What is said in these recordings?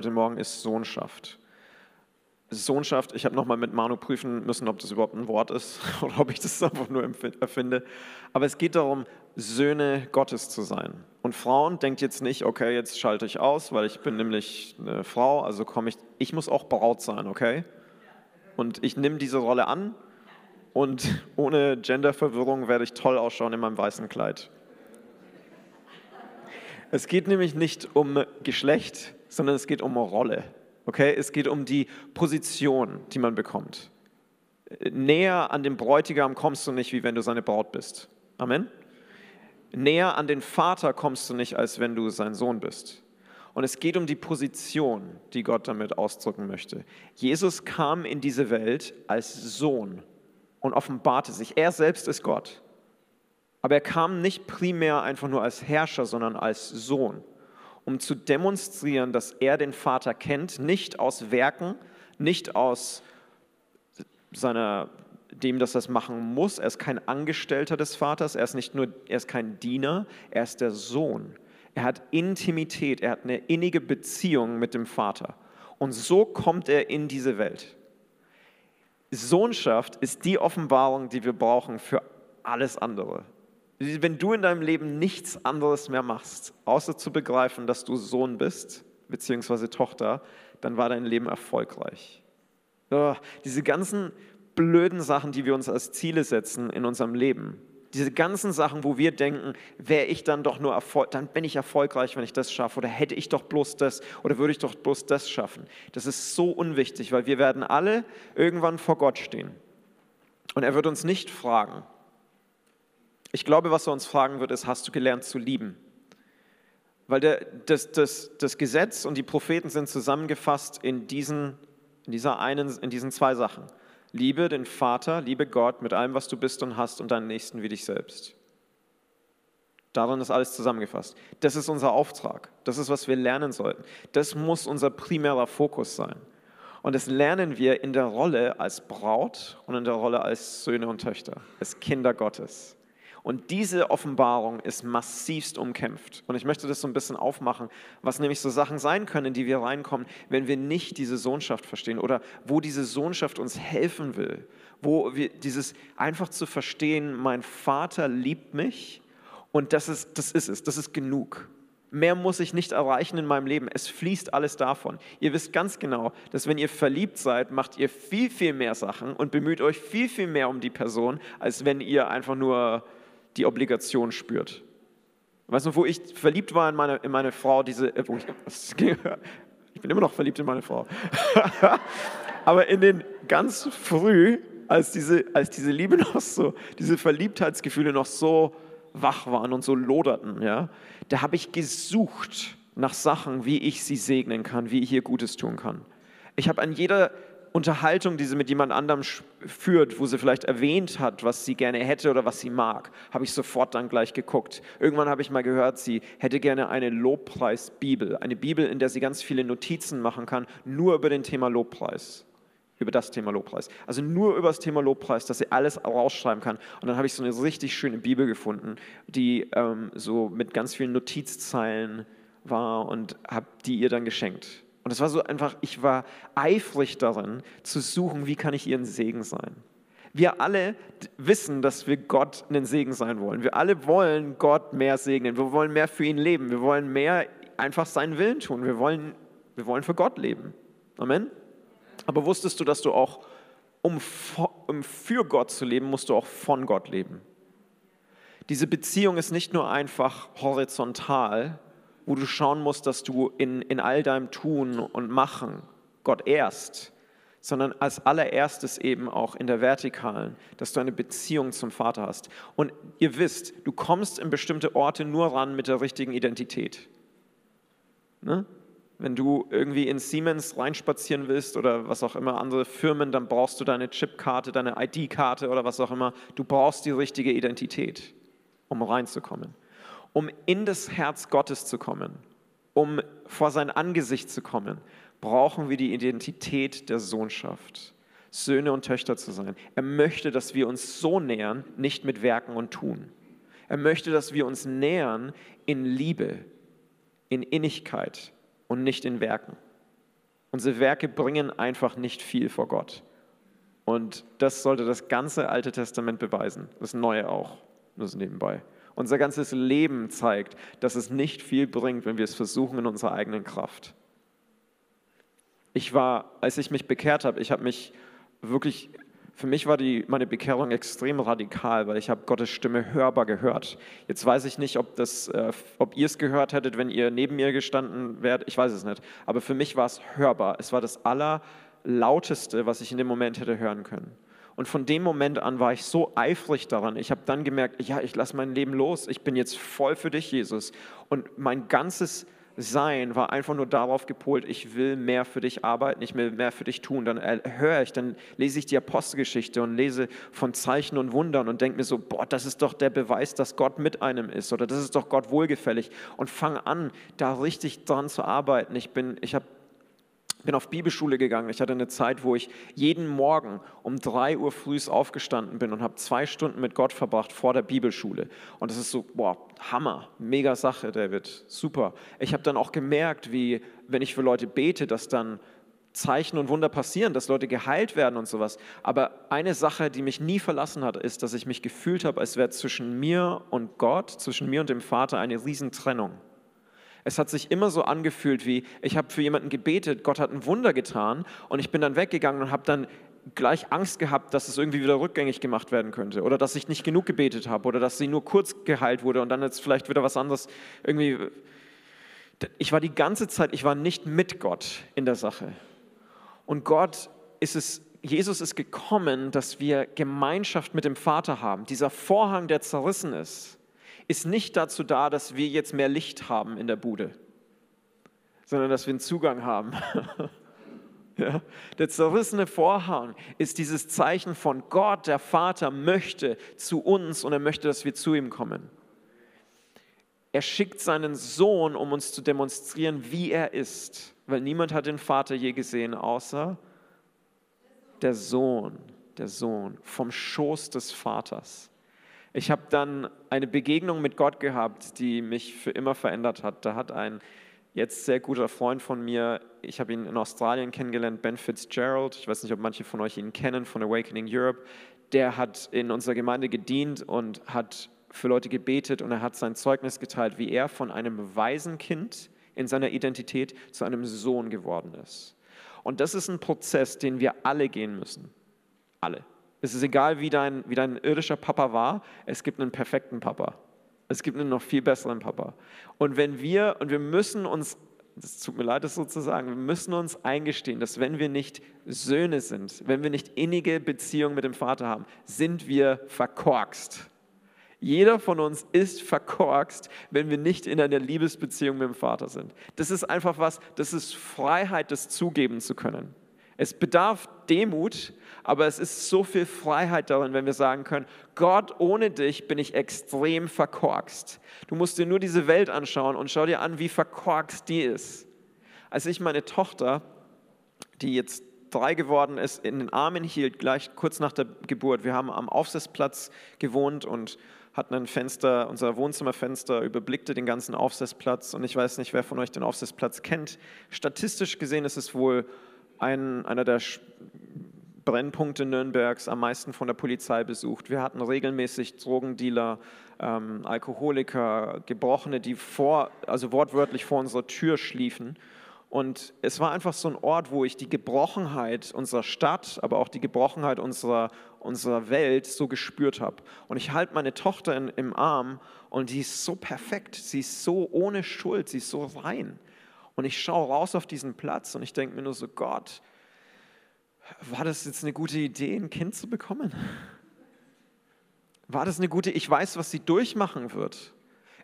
heute Morgen ist Sohnschaft. Sohnschaft, ich habe nochmal mit Manu prüfen müssen, ob das überhaupt ein Wort ist oder ob ich das einfach nur erfinde. Aber es geht darum, Söhne Gottes zu sein. Und Frauen, denkt jetzt nicht, okay, jetzt schalte ich aus, weil ich bin nämlich eine Frau, also komme ich, ich muss auch Braut sein, okay? Und ich nehme diese Rolle an und ohne Genderverwirrung werde ich toll ausschauen in meinem weißen Kleid. Es geht nämlich nicht um Geschlecht, sondern es geht um Rolle. Okay? Es geht um die Position, die man bekommt. Näher an den Bräutigam kommst du nicht, wie wenn du seine Braut bist. Amen. Näher an den Vater kommst du nicht, als wenn du sein Sohn bist. Und es geht um die Position, die Gott damit ausdrücken möchte. Jesus kam in diese Welt als Sohn und offenbarte sich. Er selbst ist Gott. Aber er kam nicht primär einfach nur als Herrscher, sondern als Sohn um zu demonstrieren, dass er den Vater kennt, nicht aus Werken, nicht aus seiner, dem, dass er es machen muss. Er ist kein Angestellter des Vaters, er ist nicht nur, er ist kein Diener, er ist der Sohn. Er hat Intimität, er hat eine innige Beziehung mit dem Vater. Und so kommt er in diese Welt. Sohnschaft ist die Offenbarung, die wir brauchen für alles andere. Wenn du in deinem Leben nichts anderes mehr machst, außer zu begreifen, dass du Sohn bist, beziehungsweise Tochter, dann war dein Leben erfolgreich. Oh, diese ganzen blöden Sachen, die wir uns als Ziele setzen in unserem Leben, diese ganzen Sachen, wo wir denken, wäre ich dann doch nur erfolgreich, dann bin ich erfolgreich, wenn ich das schaffe, oder hätte ich doch bloß das, oder würde ich doch bloß das schaffen. Das ist so unwichtig, weil wir werden alle irgendwann vor Gott stehen. Und er wird uns nicht fragen, ich glaube, was er uns fragen wird, ist, hast du gelernt zu lieben? Weil der, das, das, das Gesetz und die Propheten sind zusammengefasst in diesen, in, dieser einen, in diesen zwei Sachen. Liebe den Vater, liebe Gott mit allem, was du bist und hast und deinen Nächsten wie dich selbst. Darin ist alles zusammengefasst. Das ist unser Auftrag. Das ist, was wir lernen sollten. Das muss unser primärer Fokus sein. Und das lernen wir in der Rolle als Braut und in der Rolle als Söhne und Töchter, als Kinder Gottes. Und diese Offenbarung ist massivst umkämpft. Und ich möchte das so ein bisschen aufmachen, was nämlich so Sachen sein können, in die wir reinkommen, wenn wir nicht diese Sohnschaft verstehen oder wo diese Sohnschaft uns helfen will. Wo wir dieses einfach zu verstehen, mein Vater liebt mich und das ist, das ist es, das ist genug. Mehr muss ich nicht erreichen in meinem Leben. Es fließt alles davon. Ihr wisst ganz genau, dass wenn ihr verliebt seid, macht ihr viel, viel mehr Sachen und bemüht euch viel, viel mehr um die Person, als wenn ihr einfach nur die Obligation spürt. Weißt du, wo ich verliebt war in meine, in meine Frau, diese, äh, ich, ich bin immer noch verliebt in meine Frau. Aber in den ganz früh, als diese, als diese Liebe noch so, diese Verliebtheitsgefühle noch so wach waren und so loderten, ja, da habe ich gesucht nach Sachen, wie ich sie segnen kann, wie ich ihr Gutes tun kann. Ich habe an jeder Unterhaltung, die sie mit jemand anderem führt, wo sie vielleicht erwähnt hat, was sie gerne hätte oder was sie mag, habe ich sofort dann gleich geguckt. Irgendwann habe ich mal gehört, sie hätte gerne eine Lobpreisbibel, eine Bibel, in der sie ganz viele Notizen machen kann, nur über den Thema Lobpreis über das Thema Lobpreis. Also nur über das Thema Lobpreis, dass sie alles rausschreiben kann. Und dann habe ich so eine richtig schöne Bibel gefunden, die ähm, so mit ganz vielen Notizzeilen war und habe die ihr dann geschenkt. Und es war so einfach, ich war eifrig darin zu suchen, wie kann ich ihr ein Segen sein. Wir alle wissen, dass wir Gott einen Segen sein wollen. Wir alle wollen Gott mehr segnen. Wir wollen mehr für ihn leben. Wir wollen mehr einfach seinen Willen tun. Wir wollen, wir wollen für Gott leben. Amen. Aber wusstest du, dass du auch, um, um für Gott zu leben, musst du auch von Gott leben? Diese Beziehung ist nicht nur einfach horizontal, wo du schauen musst, dass du in, in all deinem Tun und Machen Gott ehrst, sondern als allererstes eben auch in der Vertikalen, dass du eine Beziehung zum Vater hast. Und ihr wisst, du kommst in bestimmte Orte nur ran mit der richtigen Identität. Ne? Wenn du irgendwie in Siemens reinspazieren willst oder was auch immer, andere Firmen, dann brauchst du deine Chipkarte, deine ID-Karte oder was auch immer. Du brauchst die richtige Identität, um reinzukommen um in das Herz Gottes zu kommen, um vor sein Angesicht zu kommen, brauchen wir die Identität der Sohnschaft. Söhne und Töchter zu sein. Er möchte, dass wir uns so nähern, nicht mit Werken und Tun. Er möchte, dass wir uns nähern in Liebe, in Innigkeit und nicht in Werken. Unsere Werke bringen einfach nicht viel vor Gott. Und das sollte das ganze Alte Testament beweisen, das Neue auch, nur nebenbei. Unser ganzes Leben zeigt, dass es nicht viel bringt, wenn wir es versuchen in unserer eigenen Kraft. Ich war, als ich mich bekehrt habe, ich habe mich wirklich für mich war die, meine Bekehrung extrem radikal, weil ich habe Gottes Stimme hörbar gehört. Jetzt weiß ich nicht, ob, äh, ob ihr es gehört hättet, wenn ihr neben mir gestanden wärt. Ich weiß es nicht. Aber für mich war es hörbar. Es war das Allerlauteste, was ich in dem Moment hätte hören können. Und von dem Moment an war ich so eifrig daran. Ich habe dann gemerkt, ja, ich lasse mein Leben los. Ich bin jetzt voll für dich, Jesus. Und mein ganzes sein war einfach nur darauf gepolt, ich will mehr für dich arbeiten, ich will mehr für dich tun. Dann höre ich, dann lese ich die Apostelgeschichte und lese von Zeichen und Wundern und denke mir so, boah, das ist doch der Beweis, dass Gott mit einem ist oder das ist doch Gott wohlgefällig und fange an, da richtig dran zu arbeiten. Ich bin, ich habe bin auf Bibelschule gegangen. Ich hatte eine Zeit, wo ich jeden Morgen um drei Uhr früh aufgestanden bin und habe zwei Stunden mit Gott verbracht vor der Bibelschule. Und das ist so, boah, Hammer, mega Sache, David, super. Ich habe dann auch gemerkt, wie, wenn ich für Leute bete, dass dann Zeichen und Wunder passieren, dass Leute geheilt werden und sowas. Aber eine Sache, die mich nie verlassen hat, ist, dass ich mich gefühlt habe, als wäre zwischen mir und Gott, zwischen mir und dem Vater eine Riesentrennung. Es hat sich immer so angefühlt wie, ich habe für jemanden gebetet, Gott hat ein Wunder getan und ich bin dann weggegangen und habe dann gleich Angst gehabt, dass es irgendwie wieder rückgängig gemacht werden könnte oder dass ich nicht genug gebetet habe oder dass sie nur kurz geheilt wurde und dann jetzt vielleicht wieder was anderes irgendwie. Ich war die ganze Zeit, ich war nicht mit Gott in der Sache. Und Gott ist es, Jesus ist gekommen, dass wir Gemeinschaft mit dem Vater haben. Dieser Vorhang, der zerrissen ist, ist nicht dazu da, dass wir jetzt mehr Licht haben in der Bude, sondern dass wir einen Zugang haben. ja? Der zerrissene Vorhang ist dieses Zeichen von Gott, der Vater möchte zu uns und er möchte, dass wir zu ihm kommen. Er schickt seinen Sohn, um uns zu demonstrieren, wie er ist, weil niemand hat den Vater je gesehen, außer der Sohn, der Sohn vom Schoß des Vaters. Ich habe dann eine Begegnung mit Gott gehabt, die mich für immer verändert hat. Da hat ein jetzt sehr guter Freund von mir, ich habe ihn in Australien kennengelernt, Ben Fitzgerald, ich weiß nicht, ob manche von euch ihn kennen, von Awakening Europe, der hat in unserer Gemeinde gedient und hat für Leute gebetet und er hat sein Zeugnis geteilt, wie er von einem Waisenkind in seiner Identität zu einem Sohn geworden ist. Und das ist ein Prozess, den wir alle gehen müssen. Alle. Es ist egal, wie dein, wie dein irdischer Papa war, es gibt einen perfekten Papa. Es gibt einen noch viel besseren Papa. Und wenn wir, und wir müssen uns, das tut mir leid, das sozusagen, wir müssen uns eingestehen, dass wenn wir nicht Söhne sind, wenn wir nicht innige Beziehungen mit dem Vater haben, sind wir verkorkst. Jeder von uns ist verkorkst, wenn wir nicht in einer Liebesbeziehung mit dem Vater sind. Das ist einfach was, das ist Freiheit, das zugeben zu können. Es bedarf Demut, aber es ist so viel Freiheit darin, wenn wir sagen können, Gott, ohne dich bin ich extrem verkorkst. Du musst dir nur diese Welt anschauen und schau dir an, wie verkorkst die ist. Als ich meine Tochter, die jetzt drei geworden ist, in den Armen hielt, gleich kurz nach der Geburt, wir haben am Aufsitzplatz gewohnt und hatten ein Fenster, unser Wohnzimmerfenster überblickte den ganzen Aufsitzplatz und ich weiß nicht, wer von euch den Aufsitzplatz kennt. Statistisch gesehen ist es wohl ein, einer der Brennpunkte Nürnbergs am meisten von der Polizei besucht. Wir hatten regelmäßig Drogendealer, ähm, Alkoholiker, Gebrochene, die vor, also wortwörtlich vor unserer Tür schliefen. Und es war einfach so ein Ort, wo ich die Gebrochenheit unserer Stadt, aber auch die Gebrochenheit unserer, unserer Welt so gespürt habe. Und ich halte meine Tochter in, im Arm und die ist so perfekt, sie ist so ohne Schuld, sie ist so rein. Und ich schaue raus auf diesen Platz und ich denke mir nur so, Gott, war das jetzt eine gute Idee, ein Kind zu bekommen? War das eine gute, ich weiß, was sie durchmachen wird.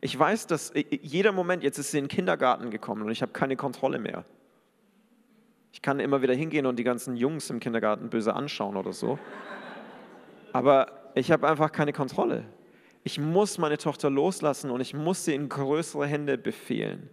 Ich weiß, dass jeder Moment, jetzt ist sie in den Kindergarten gekommen und ich habe keine Kontrolle mehr. Ich kann immer wieder hingehen und die ganzen Jungs im Kindergarten böse anschauen oder so. Aber ich habe einfach keine Kontrolle. Ich muss meine Tochter loslassen und ich muss sie in größere Hände befehlen.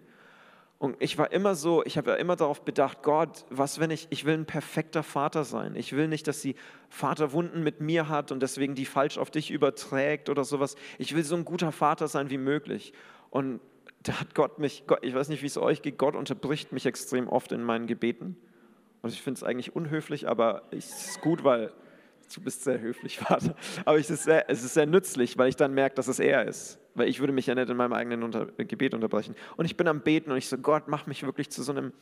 Und ich war immer so, ich habe ja immer darauf bedacht, Gott, was wenn ich, ich will ein perfekter Vater sein. Ich will nicht, dass sie Vaterwunden mit mir hat und deswegen die falsch auf dich überträgt oder sowas. Ich will so ein guter Vater sein wie möglich. Und da hat Gott mich, Gott, ich weiß nicht, wie es euch geht, Gott unterbricht mich extrem oft in meinen Gebeten Und ich finde es eigentlich unhöflich, aber es ist gut, weil du bist sehr höflich, Vater. Aber es ist, sehr, es ist sehr nützlich, weil ich dann merke, dass es er ist. Weil ich würde mich ja nicht in meinem eigenen Unter Gebet unterbrechen. Und ich bin am Beten und ich so, Gott, mach mich wirklich zu so einem,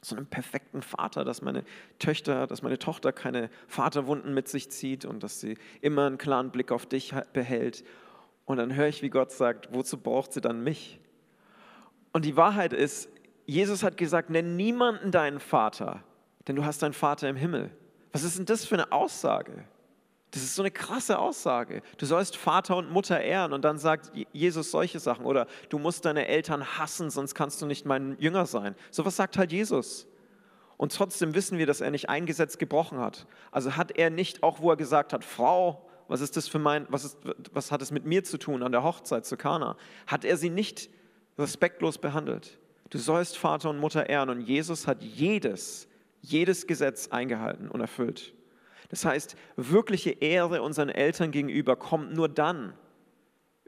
so einem perfekten Vater, dass meine Töchter, dass meine Tochter keine Vaterwunden mit sich zieht und dass sie immer einen klaren Blick auf dich behält. Und dann höre ich, wie Gott sagt, wozu braucht sie dann mich? Und die Wahrheit ist, Jesus hat gesagt, nenn niemanden deinen Vater, denn du hast deinen Vater im Himmel. Was ist denn das für eine Aussage? Das ist so eine krasse Aussage. Du sollst Vater und Mutter ehren und dann sagt Jesus solche Sachen. Oder du musst deine Eltern hassen, sonst kannst du nicht mein Jünger sein. So was sagt halt Jesus. Und trotzdem wissen wir, dass er nicht ein Gesetz gebrochen hat. Also hat er nicht, auch wo er gesagt hat, Frau, was ist das für mein, was, ist, was hat es mit mir zu tun an der Hochzeit zu Kana? Hat er sie nicht respektlos behandelt? Du sollst Vater und Mutter ehren und Jesus hat jedes jedes Gesetz eingehalten und erfüllt. Das heißt, wirkliche Ehre unseren Eltern gegenüber kommt nur dann,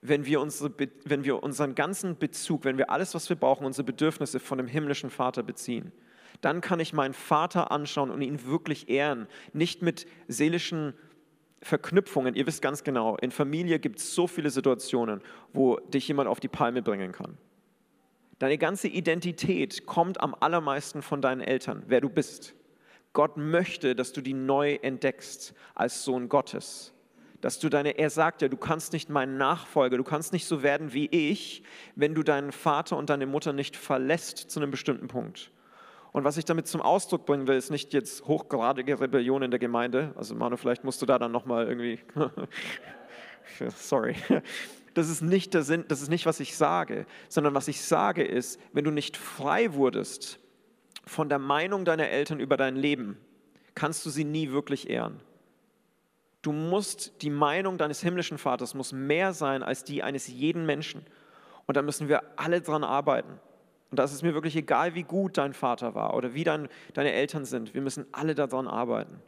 wenn wir, unsere, wenn wir unseren ganzen Bezug, wenn wir alles, was wir brauchen, unsere Bedürfnisse von dem himmlischen Vater beziehen. Dann kann ich meinen Vater anschauen und ihn wirklich ehren, nicht mit seelischen Verknüpfungen. Ihr wisst ganz genau, in Familie gibt es so viele Situationen, wo dich jemand auf die Palme bringen kann. Deine ganze Identität kommt am allermeisten von deinen Eltern, wer du bist. Gott möchte, dass du die neu entdeckst als Sohn Gottes. Dass du deine, er sagt ja, du kannst nicht mein Nachfolger, du kannst nicht so werden wie ich, wenn du deinen Vater und deine Mutter nicht verlässt zu einem bestimmten Punkt. Und was ich damit zum Ausdruck bringen will, ist nicht jetzt hochgradige Rebellion in der Gemeinde. Also Manu, vielleicht musst du da dann nochmal irgendwie, sorry, das ist nicht der Sinn, das ist nicht, was ich sage, sondern was ich sage ist, wenn du nicht frei wurdest von der Meinung deiner Eltern über dein Leben, kannst du sie nie wirklich ehren. Du musst, die Meinung deines himmlischen Vaters muss mehr sein als die eines jeden Menschen. Und da müssen wir alle dran arbeiten. Und da ist es mir wirklich egal, wie gut dein Vater war oder wie dein, deine Eltern sind. Wir müssen alle daran arbeiten,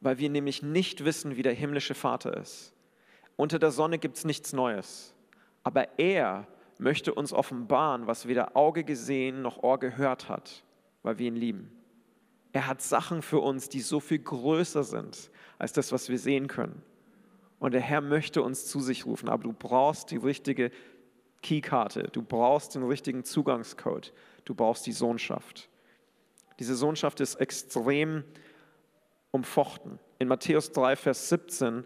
weil wir nämlich nicht wissen, wie der himmlische Vater ist. Unter der Sonne gibt es nichts Neues. Aber er möchte uns offenbaren, was weder Auge gesehen noch Ohr gehört hat, weil wir ihn lieben. Er hat Sachen für uns, die so viel größer sind als das, was wir sehen können. Und der Herr möchte uns zu sich rufen, aber du brauchst die richtige Keykarte, du brauchst den richtigen Zugangscode, du brauchst die Sohnschaft. Diese Sohnschaft ist extrem umfochten. In Matthäus 3, Vers 17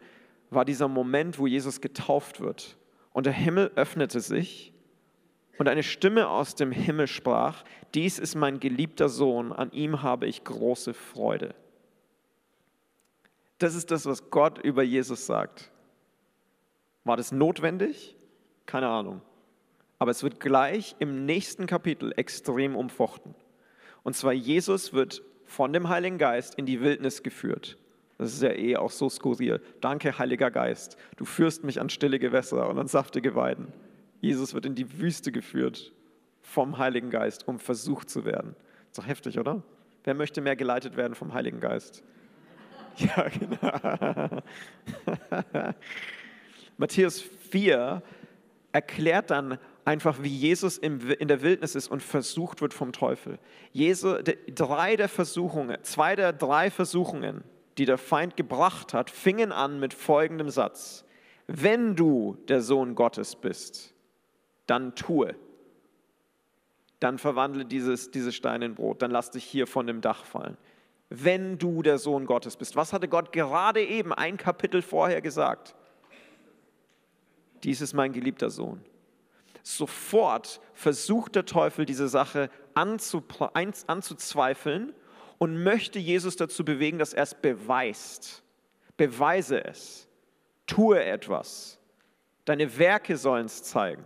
war dieser Moment, wo Jesus getauft wird. Und der Himmel öffnete sich und eine Stimme aus dem Himmel sprach, dies ist mein geliebter Sohn, an ihm habe ich große Freude. Das ist das, was Gott über Jesus sagt. War das notwendig? Keine Ahnung. Aber es wird gleich im nächsten Kapitel extrem umfochten. Und zwar Jesus wird von dem Heiligen Geist in die Wildnis geführt. Das ist ja eh auch so skurril. Danke, Heiliger Geist. Du führst mich an stille Gewässer und an saftige Weiden. Jesus wird in die Wüste geführt vom Heiligen Geist, um versucht zu werden. Ist doch heftig, oder? Wer möchte mehr geleitet werden vom Heiligen Geist? Ja, genau. Matthäus 4 erklärt dann einfach, wie Jesus in der Wildnis ist und versucht wird vom Teufel. Jesu, drei der Versuchungen, zwei der drei Versuchungen, die der Feind gebracht hat, fingen an mit folgendem Satz. Wenn du der Sohn Gottes bist, dann tue. Dann verwandle dieses, diese Steine in Brot, dann lass dich hier von dem Dach fallen. Wenn du der Sohn Gottes bist. Was hatte Gott gerade eben ein Kapitel vorher gesagt? Dies ist mein geliebter Sohn. Sofort versucht der Teufel diese Sache anzuzweifeln und möchte Jesus dazu bewegen, dass er es beweist. Beweise es. Tue etwas. Deine Werke sollen es zeigen.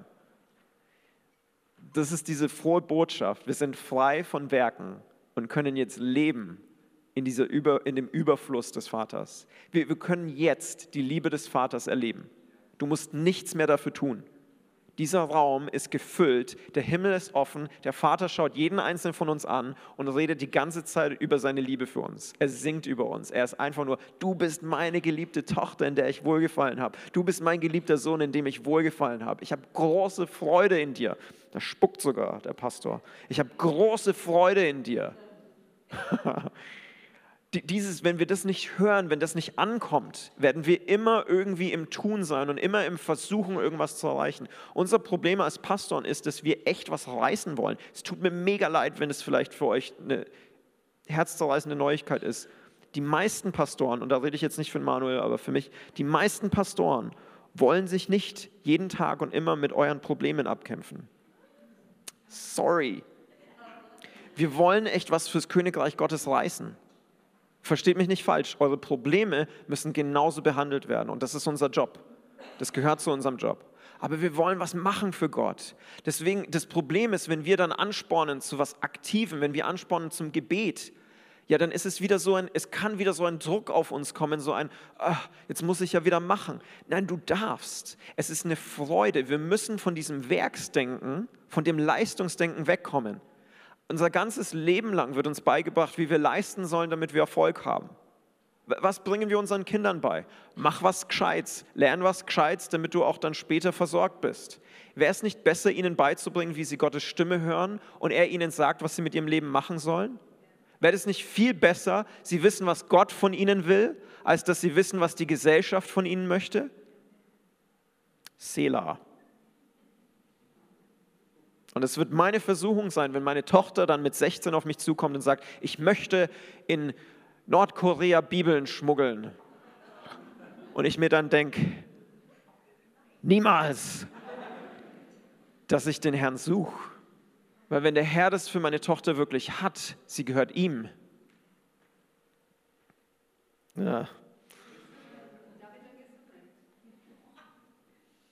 Das ist diese frohe Botschaft. Wir sind frei von Werken und können jetzt leben in, dieser Über, in dem Überfluss des Vaters. Wir, wir können jetzt die Liebe des Vaters erleben. Du musst nichts mehr dafür tun. Dieser Raum ist gefüllt, der Himmel ist offen, der Vater schaut jeden einzelnen von uns an und redet die ganze Zeit über seine Liebe für uns. Er singt über uns. Er ist einfach nur, du bist meine geliebte Tochter, in der ich wohlgefallen habe. Du bist mein geliebter Sohn, in dem ich wohlgefallen habe. Ich habe große Freude in dir. Da spuckt sogar der Pastor. Ich habe große Freude in dir. dieses, wenn wir das nicht hören, wenn das nicht ankommt, werden wir immer irgendwie im Tun sein und immer im Versuchen, irgendwas zu erreichen. Unser Problem als Pastoren ist, dass wir echt was reißen wollen. Es tut mir mega leid, wenn es vielleicht für euch eine herzzerreißende Neuigkeit ist. Die meisten Pastoren, und da rede ich jetzt nicht für Manuel, aber für mich, die meisten Pastoren wollen sich nicht jeden Tag und immer mit euren Problemen abkämpfen. Sorry. Wir wollen echt was fürs Königreich Gottes reißen. Versteht mich nicht falsch, eure Probleme müssen genauso behandelt werden und das ist unser Job. Das gehört zu unserem Job. Aber wir wollen was machen für Gott. Deswegen, das Problem ist, wenn wir dann anspornen zu was Aktivem, wenn wir anspornen zum Gebet, ja, dann ist es wieder so ein, es kann wieder so ein Druck auf uns kommen, so ein, ach, jetzt muss ich ja wieder machen. Nein, du darfst. Es ist eine Freude. Wir müssen von diesem Werksdenken, von dem Leistungsdenken wegkommen. Unser ganzes Leben lang wird uns beigebracht, wie wir leisten sollen, damit wir Erfolg haben. Was bringen wir unseren Kindern bei? Mach was Gescheites, lern was Gescheites, damit du auch dann später versorgt bist. Wäre es nicht besser, ihnen beizubringen, wie sie Gottes Stimme hören und er ihnen sagt, was sie mit ihrem Leben machen sollen? Wäre es nicht viel besser, sie wissen, was Gott von ihnen will, als dass sie wissen, was die Gesellschaft von ihnen möchte? Selah. Und es wird meine Versuchung sein, wenn meine Tochter dann mit 16 auf mich zukommt und sagt, ich möchte in Nordkorea Bibeln schmuggeln. Und ich mir dann denke, niemals, dass ich den Herrn suche. Weil wenn der Herr das für meine Tochter wirklich hat, sie gehört ihm. Ja.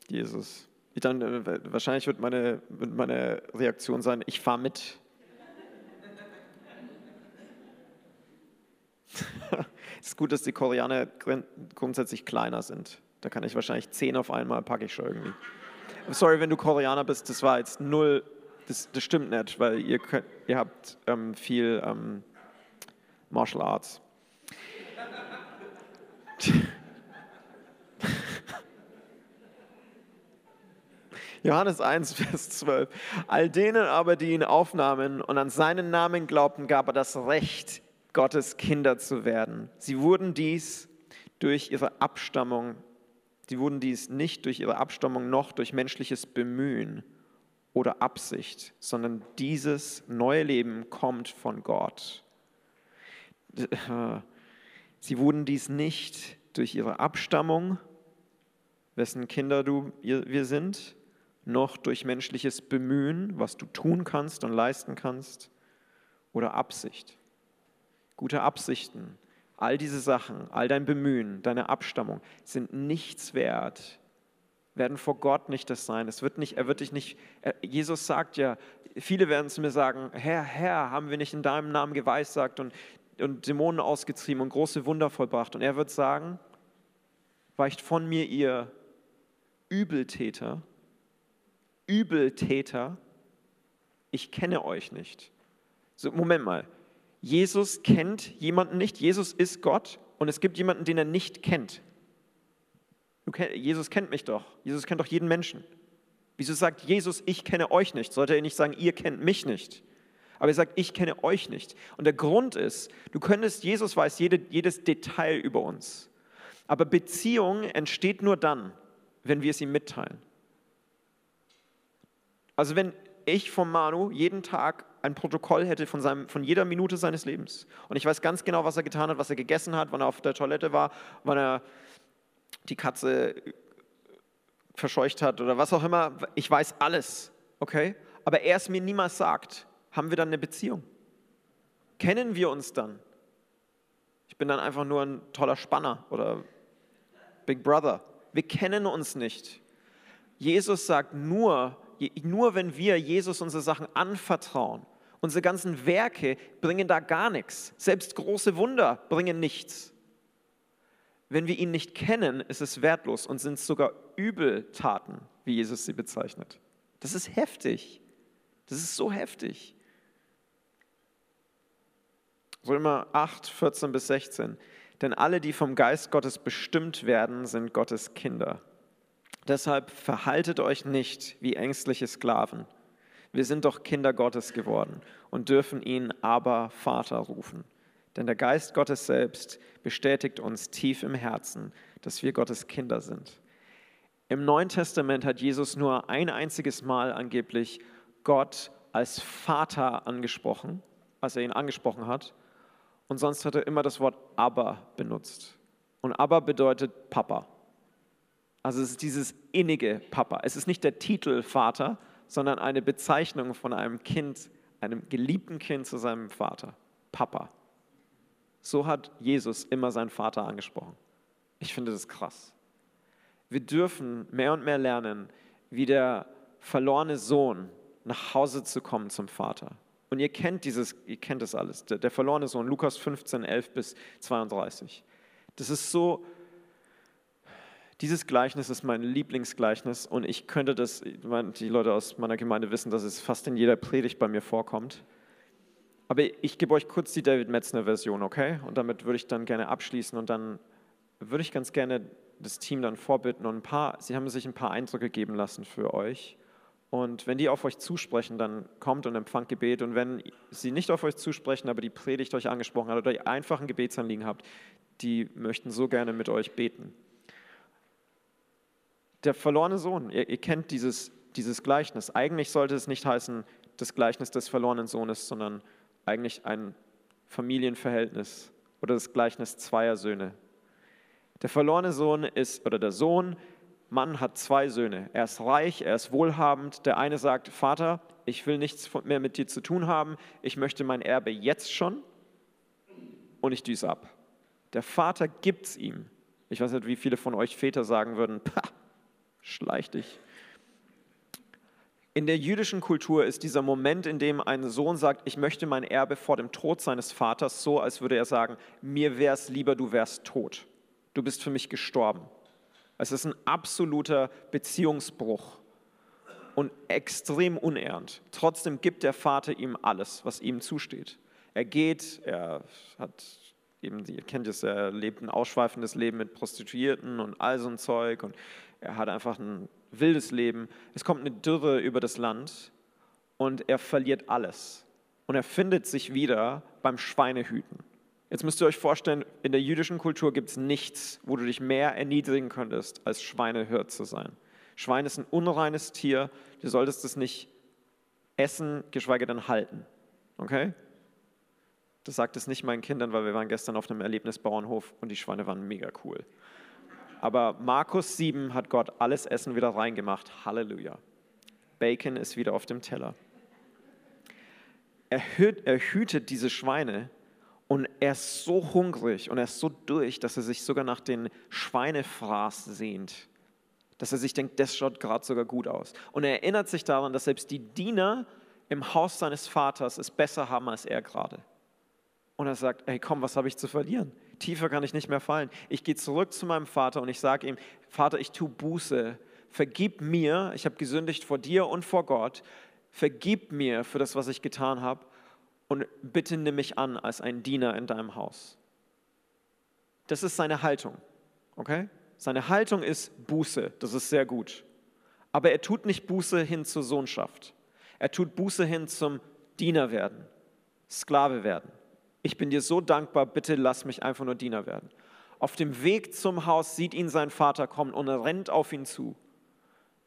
Jesus. Dann, äh, wahrscheinlich wird meine, wird meine Reaktion sein, ich fahre mit. es ist gut, dass die Koreaner grundsätzlich kleiner sind. Da kann ich wahrscheinlich zehn auf einmal, packe ich schon irgendwie. Sorry, wenn du Koreaner bist, das war jetzt null, das, das stimmt nicht, weil ihr, könnt, ihr habt ähm, viel ähm, Martial Arts. Johannes 1, Vers 12. All denen aber, die ihn aufnahmen und an seinen Namen glaubten, gab er das Recht, Gottes Kinder zu werden. Sie wurden dies durch ihre Abstammung, sie wurden dies nicht durch ihre Abstammung noch durch menschliches Bemühen oder Absicht, sondern dieses neue Leben kommt von Gott. Sie wurden dies nicht durch ihre Abstammung, wessen Kinder du, wir sind, noch durch menschliches Bemühen, was du tun kannst und leisten kannst, oder Absicht. Gute Absichten, all diese Sachen, all dein Bemühen, deine Abstammung sind nichts wert, werden vor Gott nicht das sein. Es wird nicht, er wird dich nicht, Jesus sagt ja, viele werden zu mir sagen, Herr, Herr, haben wir nicht in deinem Namen geweissagt und, und Dämonen ausgetrieben und große Wunder vollbracht. Und er wird sagen, weicht von mir, ihr Übeltäter, Übeltäter, ich kenne euch nicht. So, Moment mal. Jesus kennt jemanden nicht. Jesus ist Gott und es gibt jemanden, den er nicht kennt. Jesus kennt mich doch. Jesus kennt doch jeden Menschen. Wieso sagt Jesus, ich kenne euch nicht? Sollte er nicht sagen, ihr kennt mich nicht? Aber er sagt, ich kenne euch nicht. Und der Grund ist, du könntest, Jesus weiß jede, jedes Detail über uns. Aber Beziehung entsteht nur dann, wenn wir es ihm mitteilen. Also wenn ich von Manu jeden Tag ein Protokoll hätte von, seinem, von jeder Minute seines Lebens und ich weiß ganz genau, was er getan hat, was er gegessen hat, wann er auf der Toilette war, wann er die Katze verscheucht hat oder was auch immer, ich weiß alles, okay? Aber er es mir niemals sagt, haben wir dann eine Beziehung? Kennen wir uns dann? Ich bin dann einfach nur ein toller Spanner oder Big Brother. Wir kennen uns nicht. Jesus sagt nur, nur wenn wir Jesus unsere Sachen anvertrauen, unsere ganzen Werke bringen da gar nichts. Selbst große Wunder bringen nichts. Wenn wir ihn nicht kennen, ist es wertlos und sind sogar Übeltaten, wie Jesus sie bezeichnet. Das ist heftig. Das ist so heftig. Römer 8, 14 bis 16. Denn alle, die vom Geist Gottes bestimmt werden, sind Gottes Kinder. Deshalb verhaltet euch nicht wie ängstliche Sklaven. Wir sind doch Kinder Gottes geworden und dürfen ihn aber Vater rufen. Denn der Geist Gottes selbst bestätigt uns tief im Herzen, dass wir Gottes Kinder sind. Im Neuen Testament hat Jesus nur ein einziges Mal angeblich Gott als Vater angesprochen, als er ihn angesprochen hat. Und sonst hat er immer das Wort Abba benutzt. Und Abba bedeutet Papa. Also es ist dieses innige Papa. Es ist nicht der Titel Vater, sondern eine Bezeichnung von einem Kind, einem geliebten Kind zu seinem Vater. Papa. So hat Jesus immer seinen Vater angesprochen. Ich finde das krass. Wir dürfen mehr und mehr lernen, wie der verlorene Sohn nach Hause zu kommen zum Vater. Und ihr kennt dieses, ihr kennt das alles. Der, der verlorene Sohn, Lukas 15, 11 bis 32. Das ist so, dieses Gleichnis ist mein Lieblingsgleichnis und ich könnte das, die Leute aus meiner Gemeinde wissen, dass es fast in jeder Predigt bei mir vorkommt. Aber ich gebe euch kurz die David Metzner-Version, okay? Und damit würde ich dann gerne abschließen und dann würde ich ganz gerne das Team dann vorbitten und ein paar, sie haben sich ein paar Eindrücke geben lassen für euch. Und wenn die auf euch zusprechen, dann kommt und empfangt Gebet. Und wenn sie nicht auf euch zusprechen, aber die Predigt euch angesprochen hat oder ihr einfach ein Gebetsanliegen habt, die möchten so gerne mit euch beten. Der verlorene Sohn, ihr, ihr kennt dieses, dieses Gleichnis. Eigentlich sollte es nicht heißen, das Gleichnis des verlorenen Sohnes, sondern eigentlich ein Familienverhältnis oder das Gleichnis zweier Söhne. Der verlorene Sohn ist, oder der Sohn, Mann hat zwei Söhne. Er ist reich, er ist wohlhabend. Der eine sagt, Vater, ich will nichts mehr mit dir zu tun haben, ich möchte mein Erbe jetzt schon und ich düse ab. Der Vater gibt es ihm. Ich weiß nicht, wie viele von euch Väter sagen würden, schleich dich. In der jüdischen Kultur ist dieser Moment, in dem ein Sohn sagt, ich möchte mein Erbe vor dem Tod seines Vaters, so als würde er sagen, mir wäre es lieber, du wärst tot. Du bist für mich gestorben. Es ist ein absoluter Beziehungsbruch und extrem unehrend. Trotzdem gibt der Vater ihm alles, was ihm zusteht. Er geht, er hat eben, ihr kennt es, er lebt ein ausschweifendes Leben mit Prostituierten und all so ein Zeug und er hat einfach ein wildes Leben. Es kommt eine Dürre über das Land und er verliert alles. Und er findet sich wieder beim Schweinehüten. Jetzt müsst ihr euch vorstellen, in der jüdischen Kultur gibt es nichts, wo du dich mehr erniedrigen könntest, als Schweinehirt zu sein. Schwein ist ein unreines Tier, du solltest es nicht essen, geschweige denn halten. Okay? Das sagt es nicht meinen Kindern, weil wir waren gestern auf einem Erlebnisbauernhof und die Schweine waren mega cool. Aber Markus 7 hat Gott alles Essen wieder reingemacht. Halleluja. Bacon ist wieder auf dem Teller. Er, hütet diese Schweine und er ist so hungrig und er ist so durch, dass er sich sogar nach den Schweinefraß sehnt. Dass er sich denkt, das schaut gerade sogar gut aus. Und er erinnert sich daran, dass selbst die Diener im Haus seines Vaters es besser haben als er gerade. Und er sagt, hey komm, was habe ich zu verlieren? Tiefer kann ich nicht mehr fallen. Ich gehe zurück zu meinem Vater und ich sage ihm, Vater, ich tue Buße. Vergib mir, ich habe gesündigt vor dir und vor Gott. Vergib mir für das, was ich getan habe und bitte nimm mich an als ein Diener in deinem Haus. Das ist seine Haltung. Okay? Seine Haltung ist Buße, das ist sehr gut. Aber er tut nicht Buße hin zur Sohnschaft. Er tut Buße hin zum Diener werden, Sklave werden ich bin dir so dankbar, bitte lass mich einfach nur Diener werden. Auf dem Weg zum Haus sieht ihn sein Vater kommen und rennt auf ihn zu.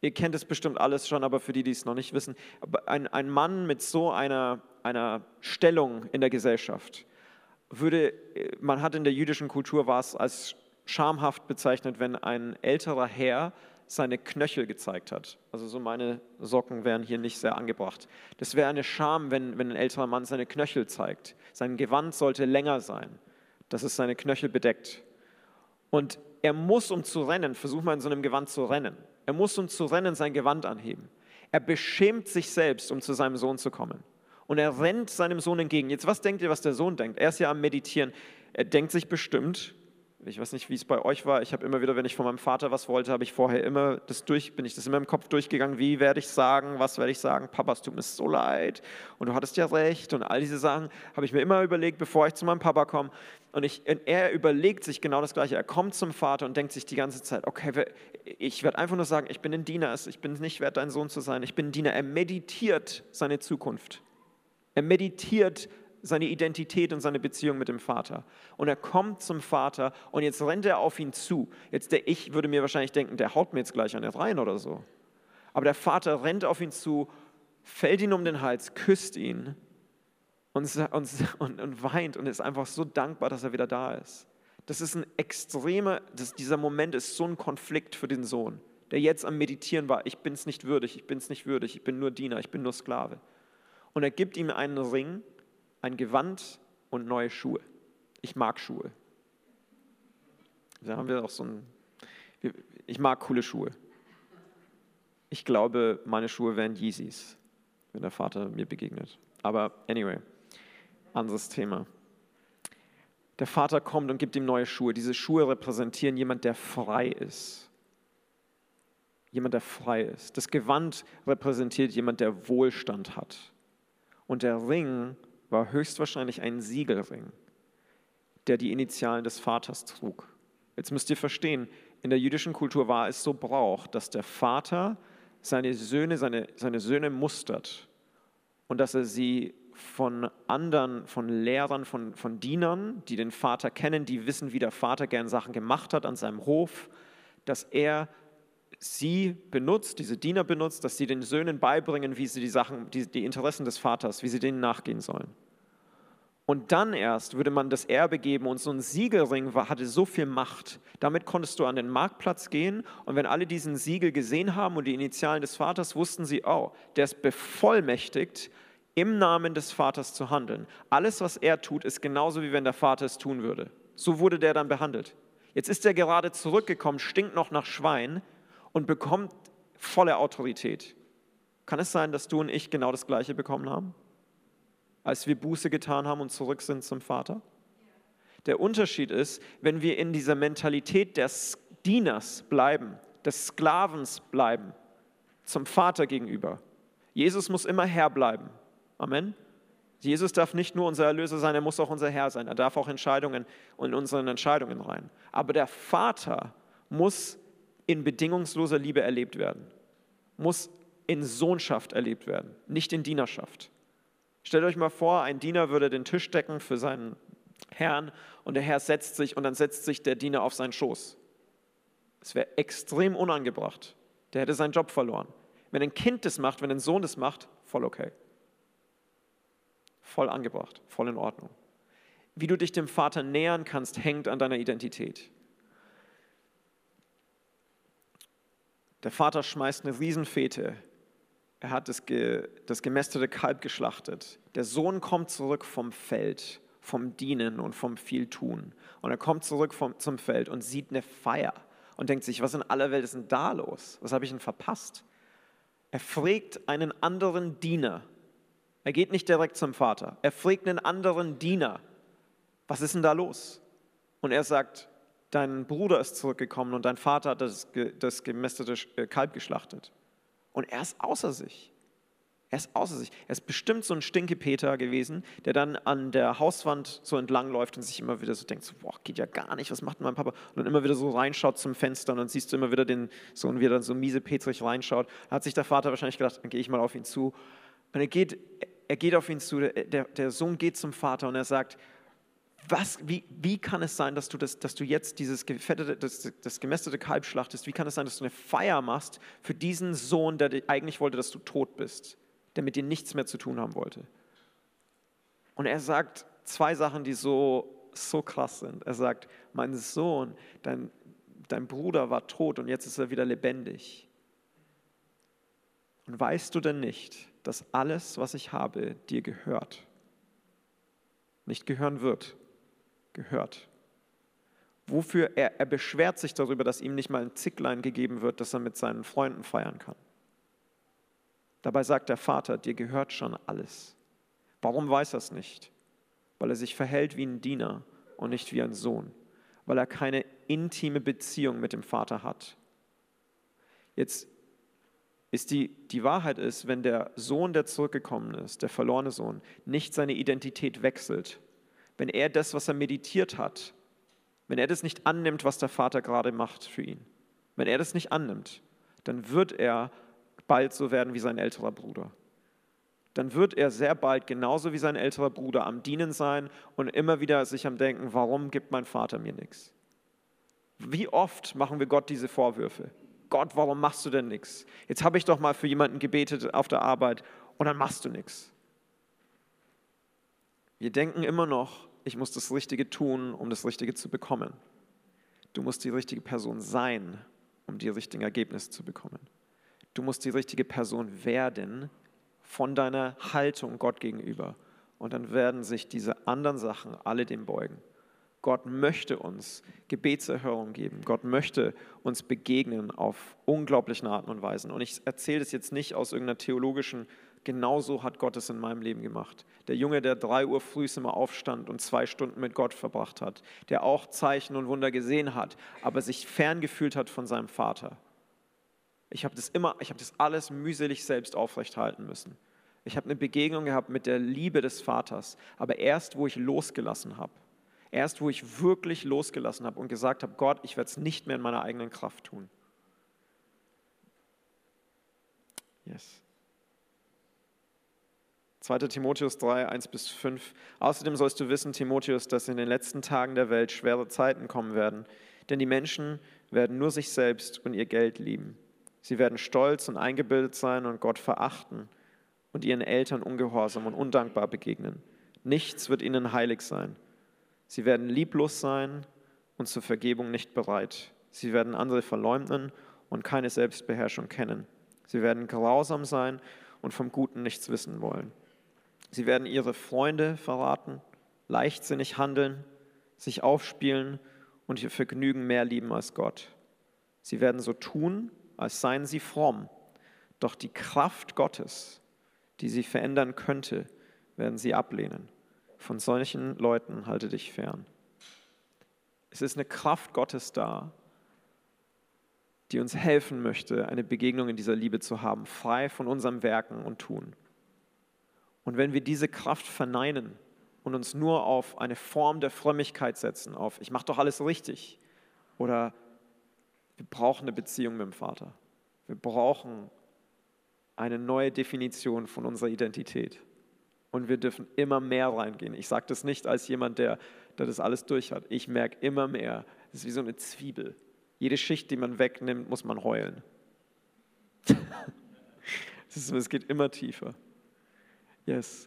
Ihr kennt es bestimmt alles schon, aber für die, die es noch nicht wissen, ein, ein Mann mit so einer, einer Stellung in der Gesellschaft würde, man hat in der jüdischen Kultur war es als schamhaft bezeichnet, wenn ein älterer Herr seine Knöchel gezeigt hat. Also so meine Socken wären hier nicht sehr angebracht. Das wäre eine Scham, wenn, wenn ein älterer Mann seine Knöchel zeigt. Sein Gewand sollte länger sein, dass es seine Knöchel bedeckt. Und er muss, um zu rennen, versuch mal in so einem Gewand zu rennen. Er muss, um zu rennen, sein Gewand anheben. Er beschämt sich selbst, um zu seinem Sohn zu kommen. Und er rennt seinem Sohn entgegen. Jetzt, was denkt ihr, was der Sohn denkt? Er ist ja am Meditieren. Er denkt sich bestimmt, ich weiß nicht, wie es bei euch war. Ich habe immer wieder, wenn ich von meinem Vater was wollte, habe ich vorher immer das durch, bin ich das immer im Kopf durchgegangen. Wie werde ich sagen? Was werde ich sagen? Papa, es tut mir so leid. Und du hattest ja recht. Und all diese Sachen habe ich mir immer überlegt, bevor ich zu meinem Papa komme. Und, ich, er überlegt sich genau das Gleiche. Er kommt zum Vater und denkt sich die ganze Zeit, okay, ich werde einfach nur sagen, ich bin ein Diener. Ich bin nicht wert, dein Sohn zu sein. Ich bin ein Diener. Er meditiert seine Zukunft. Er meditiert seine Identität und seine Beziehung mit dem Vater. Und er kommt zum Vater und jetzt rennt er auf ihn zu. Jetzt der Ich würde mir wahrscheinlich denken, der haut mir jetzt gleich an den rein oder so. Aber der Vater rennt auf ihn zu, fällt ihn um den Hals, küsst ihn und, und, und, weint und ist einfach so dankbar, dass er wieder da ist. Das ist ein extremer, das, dieser Moment ist so ein Konflikt für den Sohn, der jetzt am Meditieren war. Ich bin es nicht würdig, ich bin es nicht würdig, ich bin nur Diener, ich bin nur Sklave. Und er gibt ihm einen Ring ein Gewand und neue Schuhe. Ich mag Schuhe. Da haben wir auch so ein. Ich mag coole Schuhe. Ich glaube, meine Schuhe wären Yeezys, wenn der Vater mir begegnet. Aber anyway, anderes Thema. Der Vater kommt und gibt ihm neue Schuhe. Diese Schuhe repräsentieren jemand, der frei ist. Jemand, der frei ist. Das Gewand repräsentiert jemand, der Wohlstand hat. Und der Ring war höchstwahrscheinlich ein Siegelring, der die Initialen des Vaters trug. Jetzt müsst ihr verstehen, in der jüdischen Kultur war es so Brauch, dass der Vater seine Söhne, seine, seine Söhne mustert und dass er sie von anderen, von Lehrern, von, von Dienern, die den Vater kennen, die wissen, wie der Vater gern Sachen gemacht hat an seinem Hof, dass er sie benutzt, diese Diener benutzt, dass sie den Söhnen beibringen, wie sie die Sachen, die, die Interessen des Vaters, wie sie denen nachgehen sollen. Und dann erst würde man das Erbe geben und so ein Siegelring war, hatte so viel Macht. Damit konntest du an den Marktplatz gehen und wenn alle diesen Siegel gesehen haben und die Initialen des Vaters, wussten sie, oh, der ist bevollmächtigt, im Namen des Vaters zu handeln. Alles, was er tut, ist genauso wie wenn der Vater es tun würde. So wurde der dann behandelt. Jetzt ist er gerade zurückgekommen, stinkt noch nach Schwein, und bekommt volle Autorität. Kann es sein, dass du und ich genau das Gleiche bekommen haben, als wir Buße getan haben und zurück sind zum Vater? Der Unterschied ist, wenn wir in dieser Mentalität des Dieners bleiben, des Sklavens bleiben, zum Vater gegenüber. Jesus muss immer Herr bleiben. Amen. Jesus darf nicht nur unser Erlöser sein, er muss auch unser Herr sein. Er darf auch Entscheidungen in unseren Entscheidungen rein. Aber der Vater muss in bedingungsloser Liebe erlebt werden, muss in Sohnschaft erlebt werden, nicht in Dienerschaft. Stellt euch mal vor, ein Diener würde den Tisch decken für seinen Herrn und der Herr setzt sich und dann setzt sich der Diener auf seinen Schoß. Es wäre extrem unangebracht. Der hätte seinen Job verloren. Wenn ein Kind das macht, wenn ein Sohn das macht, voll okay. Voll angebracht, voll in Ordnung. Wie du dich dem Vater nähern kannst, hängt an deiner Identität. Der Vater schmeißt eine Riesenfete. Er hat das, ge, das gemästete Kalb geschlachtet. Der Sohn kommt zurück vom Feld, vom Dienen und vom Vieltun. Und er kommt zurück vom, zum Feld und sieht eine Feier und denkt sich, was in aller Welt ist denn da los? Was habe ich denn verpasst? Er fragt einen anderen Diener. Er geht nicht direkt zum Vater. Er fragt einen anderen Diener, was ist denn da los? Und er sagt, dein Bruder ist zurückgekommen und dein Vater hat das, das gemästete äh, Kalb geschlachtet. Und er ist außer sich. Er ist außer sich. Er ist bestimmt so ein Stinkepeter gewesen, der dann an der Hauswand so entlang läuft und sich immer wieder so denkt, so, boah, geht ja gar nicht, was macht denn mein Papa? Und dann immer wieder so reinschaut zum Fenster und dann siehst du immer wieder den Sohn, wie er dann so miese Petrig reinschaut. Da hat sich der Vater wahrscheinlich gedacht, dann gehe ich mal auf ihn zu. Und er geht, er geht auf ihn zu, der, der Sohn geht zum Vater und er sagt, was, wie, wie kann es sein, dass du, das, dass du jetzt dieses gefettete, das, das gemästete Kalb schlachtest? Wie kann es sein, dass du eine Feier machst für diesen Sohn, der eigentlich wollte, dass du tot bist, der mit dir nichts mehr zu tun haben wollte? Und er sagt zwei Sachen, die so, so krass sind. Er sagt, mein Sohn, dein, dein Bruder war tot und jetzt ist er wieder lebendig. Und weißt du denn nicht, dass alles, was ich habe, dir gehört? Nicht gehören wird, gehört. Wofür er, er beschwert sich darüber, dass ihm nicht mal ein Zicklein gegeben wird, dass er mit seinen Freunden feiern kann. Dabei sagt der Vater, dir gehört schon alles. Warum weiß er es nicht? Weil er sich verhält wie ein Diener und nicht wie ein Sohn. Weil er keine intime Beziehung mit dem Vater hat. Jetzt ist die, die Wahrheit ist, wenn der Sohn, der zurückgekommen ist, der verlorene Sohn, nicht seine Identität wechselt, wenn er das, was er meditiert hat, wenn er das nicht annimmt, was der Vater gerade macht für ihn, wenn er das nicht annimmt, dann wird er bald so werden wie sein älterer Bruder. dann wird er sehr bald genauso wie sein älterer Bruder am Dienen sein und immer wieder sich am Denken, warum gibt mein Vater mir nichts? Wie oft machen wir Gott diese Vorwürfe? Gott, warum machst du denn nichts? Jetzt habe ich doch mal für jemanden gebetet auf der Arbeit und dann machst du nichts. Wir denken immer noch, ich muss das Richtige tun, um das Richtige zu bekommen. Du musst die richtige Person sein, um die richtigen Ergebnisse zu bekommen. Du musst die richtige Person werden von deiner Haltung Gott gegenüber. Und dann werden sich diese anderen Sachen alle dem beugen. Gott möchte uns Gebetserhörung geben. Gott möchte uns begegnen auf unglaublichen Arten und Weisen. Und ich erzähle das jetzt nicht aus irgendeiner theologischen, genauso hat Gott es in meinem Leben gemacht. Der Junge, der drei Uhr früh immer aufstand und zwei Stunden mit Gott verbracht hat, der auch Zeichen und Wunder gesehen hat, aber sich ferngefühlt hat von seinem Vater. Ich habe das immer, ich habe das alles mühselig selbst aufrechthalten müssen. Ich habe eine Begegnung gehabt mit der Liebe des Vaters, aber erst, wo ich losgelassen habe. Erst, wo ich wirklich losgelassen habe und gesagt habe, Gott, ich werde es nicht mehr in meiner eigenen Kraft tun. Yes. 2. Timotheus 3, 1 bis 5. Außerdem sollst du wissen, Timotheus, dass in den letzten Tagen der Welt schwere Zeiten kommen werden, denn die Menschen werden nur sich selbst und ihr Geld lieben. Sie werden stolz und eingebildet sein und Gott verachten und ihren Eltern ungehorsam und undankbar begegnen. Nichts wird ihnen heilig sein. Sie werden lieblos sein und zur Vergebung nicht bereit. Sie werden andere verleumden und keine Selbstbeherrschung kennen. Sie werden grausam sein und vom Guten nichts wissen wollen. Sie werden ihre Freunde verraten, leichtsinnig handeln, sich aufspielen und ihr Vergnügen mehr lieben als Gott. Sie werden so tun, als seien sie fromm. Doch die Kraft Gottes, die sie verändern könnte, werden sie ablehnen. Von solchen Leuten halte dich fern. Es ist eine Kraft Gottes da, die uns helfen möchte, eine Begegnung in dieser Liebe zu haben, frei von unserem Werken und Tun. Und wenn wir diese Kraft verneinen und uns nur auf eine Form der Frömmigkeit setzen, auf ich mache doch alles richtig oder wir brauchen eine Beziehung mit dem Vater. Wir brauchen eine neue Definition von unserer Identität. Und wir dürfen immer mehr reingehen. Ich sage das nicht als jemand, der, der das alles durch hat. Ich merke immer mehr, es ist wie so eine Zwiebel. Jede Schicht, die man wegnimmt, muss man heulen. es geht immer tiefer. Yes.